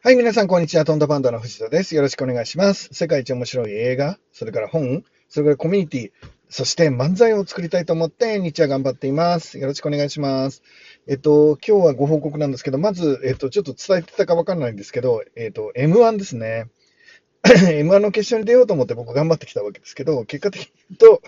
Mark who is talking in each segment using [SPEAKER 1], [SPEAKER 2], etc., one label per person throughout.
[SPEAKER 1] はい、皆さん、こんにちは。トンダパンダの藤田です。よろしくお願いします。世界一面白い映画、それから本、それからコミュニティ、そして漫才を作りたいと思って、日夜頑張っています。よろしくお願いします。えっと、今日はご報告なんですけど、まず、えっと、ちょっと伝えてたかわかんないんですけど、えっと、M1 ですね。M1 の決勝に出ようと思って僕頑張ってきたわけですけど、結果的に言うと、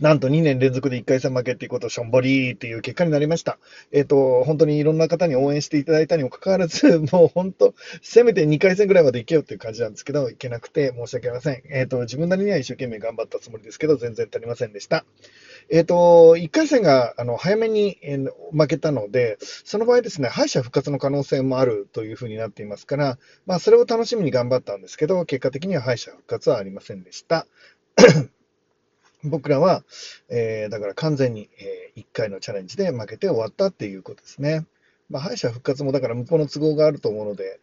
[SPEAKER 1] なんと2年連続で1回戦負けっていうことをしょんぼりーっていう結果になりました。えっ、と、本当にいろんな方に応援していただいたにもかかわらず、もう本当、せめて2回戦ぐらいまで行けよっていう感じなんですけど、行けなくて申し訳ありません。えっ、と、自分なりには一生懸命頑張ったつもりですけど、全然足りませんでした。えっ、と、1回戦があの早めに、えー負けたので、その場合ですね、敗者復活の可能性もあるというふうになっていますから、まあ、それを楽しみに頑張ったんですけど、結果的には敗者復活はありませんでした。僕らは、えーだから完全に、え1回のチャレンジで負けて終わったっていうことですね。まあ、敗者復活もだから向こうの都合があると思うので、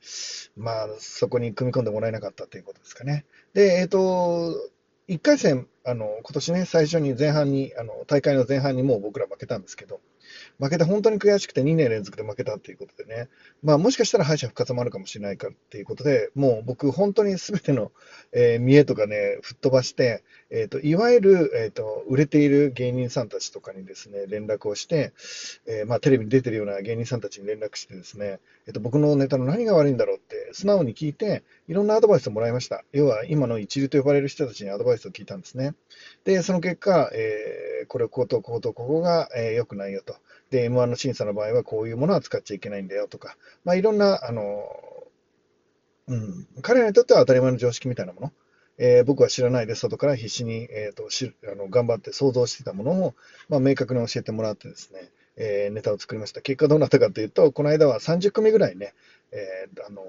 [SPEAKER 1] まあ、そこに組み込んでもらえなかったということですかね。で、えっ、と、1回戦、あの、今年ね、最初に前半に、あの、大会の前半にもう僕ら負けたんですけど、負けて本当に悔しくて2年連続で負けたっていうことでね、まあもしかしたら敗者復活もあるかもしれないかっていうことで、もう僕本当に全ての、えー見栄とかね、吹っ飛ばして、えっ、と、いわゆる、えっ、と、売れている芸人さんたちとかにですね、連絡をして、えーまあテレビに出てるような芸人さんたちに連絡してですね、えっ、と、僕のネタの何が悪いんだろうって素直に聞いて、いろんなアドバイスをもらいました。要は今の一流と呼ばれる人たちにアドバイスを聞いたんですね。で、その結果、えーこれ、ここと、ここと、ここが、えー良くないよと。で、M1 の審査の場合はこういうものは使っちゃいけないんだよとか、まあ、いろんな、あの、うん、彼らにとっては当たり前の常識みたいなもの、えー僕は知らないで外から必死に、えーとしあの頑張って想像してたものを、まあ、明確に教えてもらってですね、えーネタを作りました。結果どうなったかというと、この間は30組ぐらいね、えーあの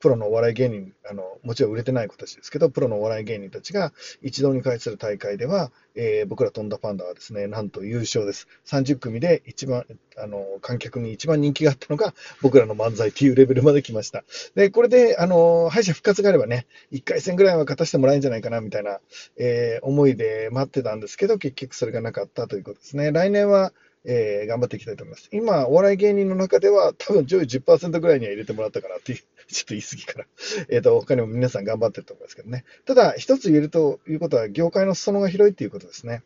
[SPEAKER 1] プロのお笑い芸人あの、もちろん売れてない子たちですけど、プロのお笑い芸人たちが一堂に会する大会では、えー僕ら飛んだパンダはですね、なんと優勝です。30組で一番、あの観客に一番人気があったのが僕らの漫才というレベルまで来ました。で、これで、あの敗者復活があればね、1回戦ぐらいは勝たせてもらえるんじゃないかなみたいな、えー思いで待ってたんですけど、結局それがなかったということですね。来年は、えー頑張っていきたいと思います。今、お笑い芸人の中では、多分上位10%ぐらいには入れてもらったかなっていう、ちょっと言い過ぎから。えっ、と、他にも皆さん頑張ってると思いますけどね。ただ、一つ言えるということは、業界の裾野が広いっていうことですね。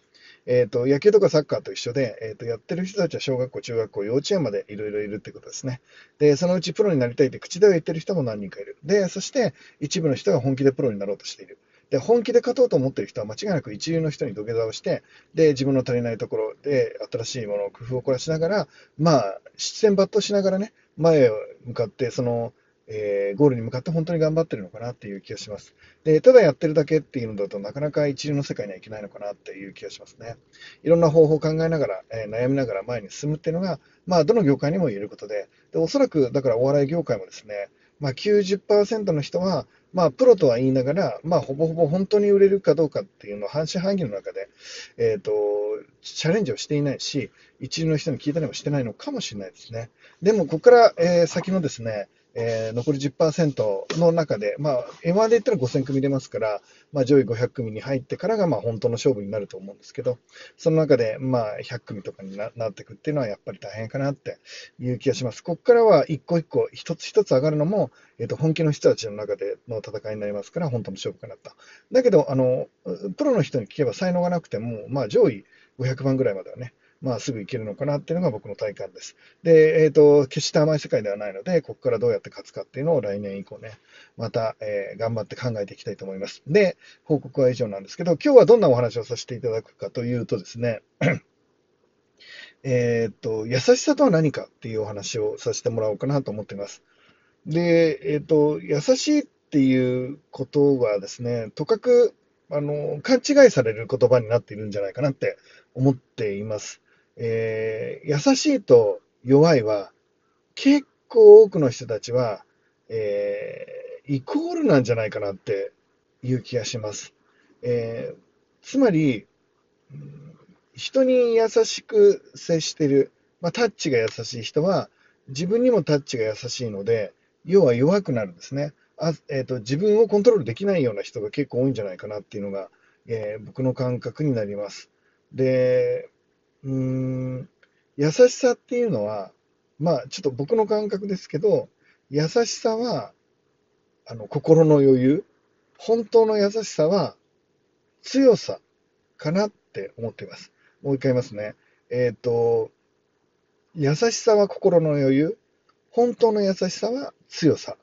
[SPEAKER 1] えっ、と、野球とかサッカーと一緒で、えっ、と、やってる人たちは小学校、中学校、幼稚園までいろいろいるってことですね。で、そのうちプロになりたいって口では言ってる人も何人かいる。で、そして一部の人が本気でプロになろうとしている。で、本気で勝とうと思っている人は間違いなく一流の人に土下座をして、で、自分の足りないところで新しいものを工夫を凝らしながら、まあ、七戦抜刀しながらね、前を向かって、その、えーゴールに向かって本当に頑張ってるのかなっていう気がします。で、ただやってるだけっていうのだとなかなか一流の世界にはいけないのかなっていう気がしますね。いろんな方法を考えながら、えー悩みながら前に進むっていうのが、まあ、どの業界にも言えることで、でおそらく、だからお笑い業界もですね、まあ、90%の人は、まあ、プロとは言いながら、まあ、ほぼほぼ本当に売れるかどうかっていうのを半信半疑の中で、えっ、と、チャレンジをしていないし、一流の人に聞いたりもしてないのかもしれないですね。でも、ここから、えー先のですね、えー残り10%の中で、まあ、M1 で言ったら5000組出ますから、まあ、上位500組に入ってからが、まあ、本当の勝負になると思うんですけど、その中で、まあ、100組とかになっていくっていうのは、やっぱり大変かなっていう気がします。ここからは一個一個、一つ一つ上がるのも、えっ、と、本気の人たちの中での戦いになりますから、本当の勝負かなと。だけど、あの、プロの人に聞けば才能がなくても、まあ、上位500番ぐらいまではね、まあ、すぐいけるのかなっていうのが僕の体感です。で、えっ、と、決して甘い世界ではないので、ここからどうやって勝つかっていうのを来年以降ね、また、えー頑張って考えていきたいと思います。で、報告は以上なんですけど、今日はどんなお話をさせていただくかというとですね、えっと、優しさとは何かっていうお話をさせてもらおうかなと思っています。で、えっ、と、優しいっていうことはですね、とかく、あの、勘違いされる言葉になっているんじゃないかなって思っています。えー優しいと弱いは、結構多くの人たちは、えーイコールなんじゃないかなっていう気がします。えーつまり、人に優しく接してる、まあ、タッチが優しい人は、自分にもタッチが優しいので、要は弱くなるんですね。あえーと自分をコントロールできないような人が結構多いんじゃないかなっていうのが、えー僕の感覚になります。で、うーん、優しさっていうのは、まあ、ちょっと僕の感覚ですけど、優しさは、あの、心の余裕。本当の優しさは、強さかなって思っています。もう一回言いますね。えっ、ー、と、優しさは心の余裕。本当の優しさは強さ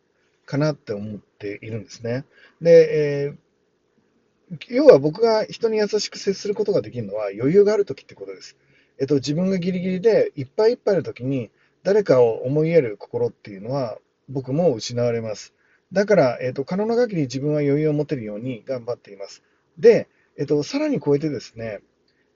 [SPEAKER 1] かなって思っているんですね。で、えー、要は僕が人に優しく接することができるのは余裕があるときってことです。えっと、自分がギリギリでいっぱいいっぱいのときに誰かを思いやる心っていうのは僕も失われます。だから、えっと、可能な限り自分は余裕を持てるように頑張っています。で、えっと、さらに超えてですね、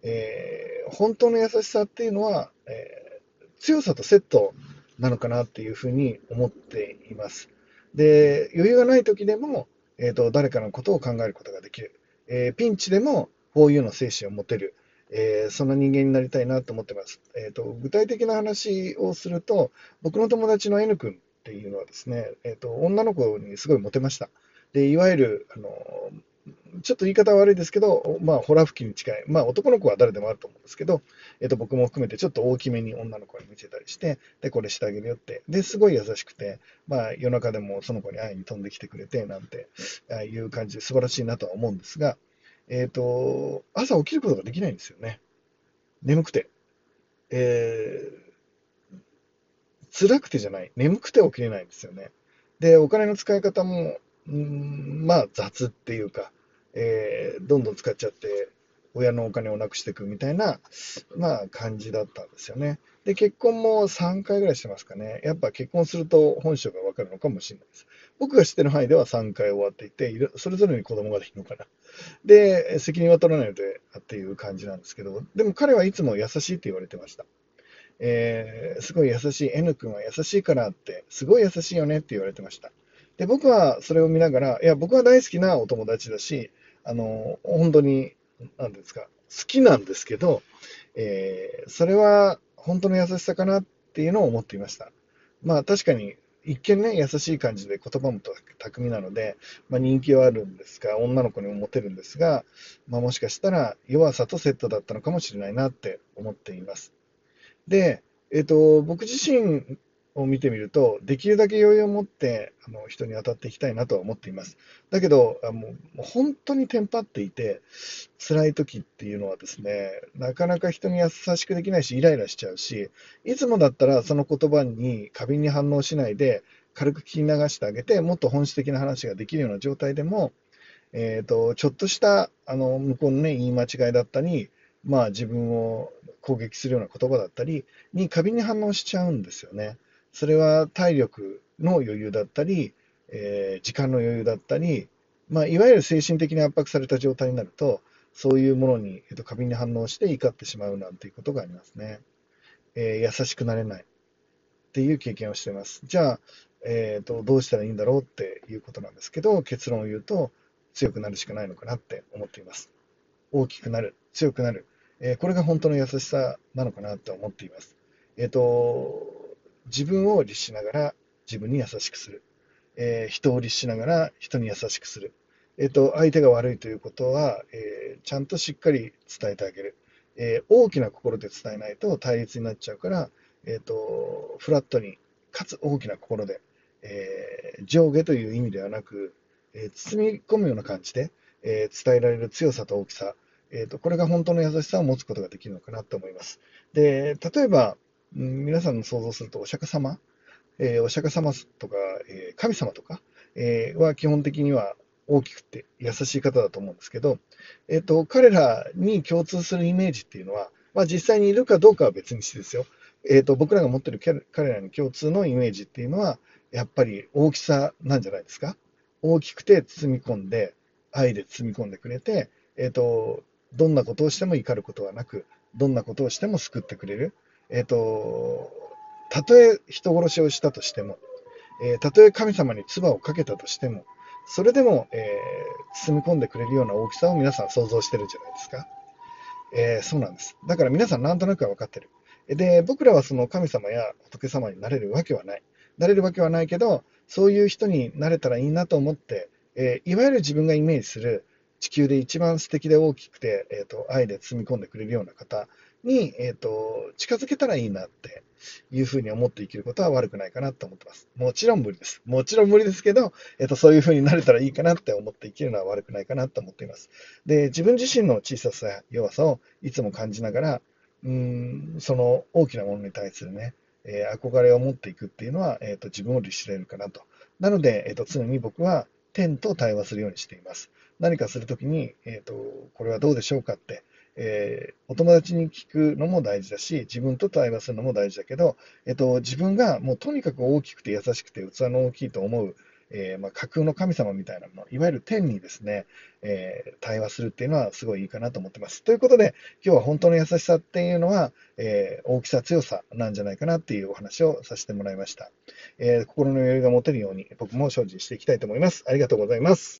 [SPEAKER 1] えー、本当の優しさっていうのは、えー、強さとセットなのかなっていうふうに思っています。で、余裕がない時でも、えーと、誰かのことを考えることができる。えー、ピンチでも、こういうの精神を持てる。えー、そんな人間になりたいなと思ってます。えーと、具体的な話をすると、僕の友達の N 君っていうのはですね、えーと、女の子にすごいモテました。でいわゆるあのちょっと言い方悪いですけど、まあ、ホラ吹きに近い、まあ、男の子は誰でもあると思うんですけど、えっと、僕も含めてちょっと大きめに女の子に見せたりして、で、これしてあげるよって、で、すごい優しくて、まあ、夜中でもその子に会いに飛んできてくれて、なんていう感じで素晴らしいなとは思うんですが、えっ、と、朝起きることができないんですよね。眠くて。えー、辛くてじゃない。眠くて起きれないんですよね。で、お金の使い方も、んまあ、雑っていうか、えー、どんどん使っちゃって、親のお金をなくしていくみたいな、まあ、感じだったんですよね。で、結婚も3回ぐらいしてますかね。やっぱ結婚すると本性がわかるのかもしれないです。僕が知ってる範囲では3回終わっていて、それぞれに子供ができるのかな。で、責任は取らないので、っていう感じなんですけど、でも彼はいつも優しいって言われてました。えー、すごい優しい、N 君は優しいからって、すごい優しいよねって言われてました。で、僕はそれを見ながら、いや、僕は大好きなお友達だし、あの、本当に、なんですか、好きなんですけど、えー、それは本当の優しさかなっていうのを思っていました。まあ確かに、一見ね、優しい感じで言葉も巧みなので、まあ、人気はあるんですが、女の子にもモテるんですが、まあ、もしかしたら弱さとセットだったのかもしれないなって思っています。で、えっ、ー、と、僕自身を見てみると、できるだけ余裕を持ってあの人に当たっていきたいなとは思っています。だけど、あもう本当にテンパっていて、辛い時っていうのはですね、なかなか人に優しくできないし、イライラしちゃうし、いつもだったらその言葉に過敏に反応しないで、軽く聞き流してあげて、もっと本質的な話ができるような状態でも、えーと、ちょっとしたあの向こうの、ね、言い間違いだったり、まあ、自分を攻撃するような言葉だったりに過敏に反応しちゃうんですよね。それは体力の余裕だったり、えー、時間の余裕だったり、まあ、いわゆる精神的に圧迫された状態になると、そういうものに、えっと、過敏に反応して怒ってしまうなんていうことがありますね。えー、優しくなれないっていう経験をしています。じゃあ、えーと、どうしたらいいんだろうっていうことなんですけど、結論を言うと、強くなるしかないのかなって思っています。大きくなる、強くなる、えー、これが本当の優しさなのかなと思っています。えっ、ー、と、自分を律しながら自分に優しくする。えー、人を律しながら人に優しくする。えっ、ー、と、相手が悪いということは、えー、ちゃんとしっかり伝えてあげる。え大きな心で伝えないと対立になっちゃうから、えっ、と、フラットに、かつ大きな心で、え上下という意味ではなく、え包み込むような感じで、え伝えられる強さと大きさ、えーと、これが本当の優しさを持つことができるのかなと思います。で、例えば、皆さんの想像するとお釈迦様、えー、お釈迦様とか、えー、神様とか、えー、は基本的には大きくて優しい方だと思うんですけど、えーと、彼らに共通するイメージっていうのは、まあ、実際にいるかどうかは別にしてですよ、えーと、僕らが持ってる彼らに共通のイメージっていうのは、やっぱり大きさなんじゃないですか。大きくて包み込んで、愛で包み込んでくれて、えーとどんなことをしても怒ることはなく、どんなことをしても救ってくれる。えっ、ー、と、たとえ人殺しをしたとしても、えー、たとえ神様に唾をかけたとしても、それでも、えー、包み込んでくれるような大きさを皆さん想像してるじゃないですか。えー、そうなんです。だから皆さんなんとなくは分かってる。で、僕らはその神様や仏様になれるわけはない。なれるわけはないけど、そういう人になれたらいいなと思って、えー、いわゆる自分がイメージする地球で一番素敵で大きくて、えーと、愛で包み込んでくれるような方に、えっ、と、近づけたらいいなっていうふうに思って生きることは悪くないかなと思ってます。もちろん無理です。もちろん無理ですけど、えっ、と、そういうふうになれたらいいかなって思って生きるのは悪くないかなと思っています。で、自分自身の小ささや弱さをいつも感じながら、うん、その大きなものに対するね、えー、憧れを持っていくっていうのは、えっ、と、自分を律しれるかなと。なので、えっ、と、常に僕は天と対話するようにしています。何かするときに、えっ、と、これはどうでしょうかって、えー、お友達に聞くのも大事だし、自分と対話するのも大事だけど、えっと、自分がもうとにかく大きくて優しくて器の大きいと思う、えー、まあ、架空の神様みたいなもの、いわゆる天にですね、えー、対話するっていうのはすごいいいかなと思ってます。ということで、今日は本当の優しさっていうのは、え大きさ、強さなんじゃないかなっていうお話をさせてもらいました。え心の余裕が持てるように僕も精進していきたいと思います。ありがとうございます。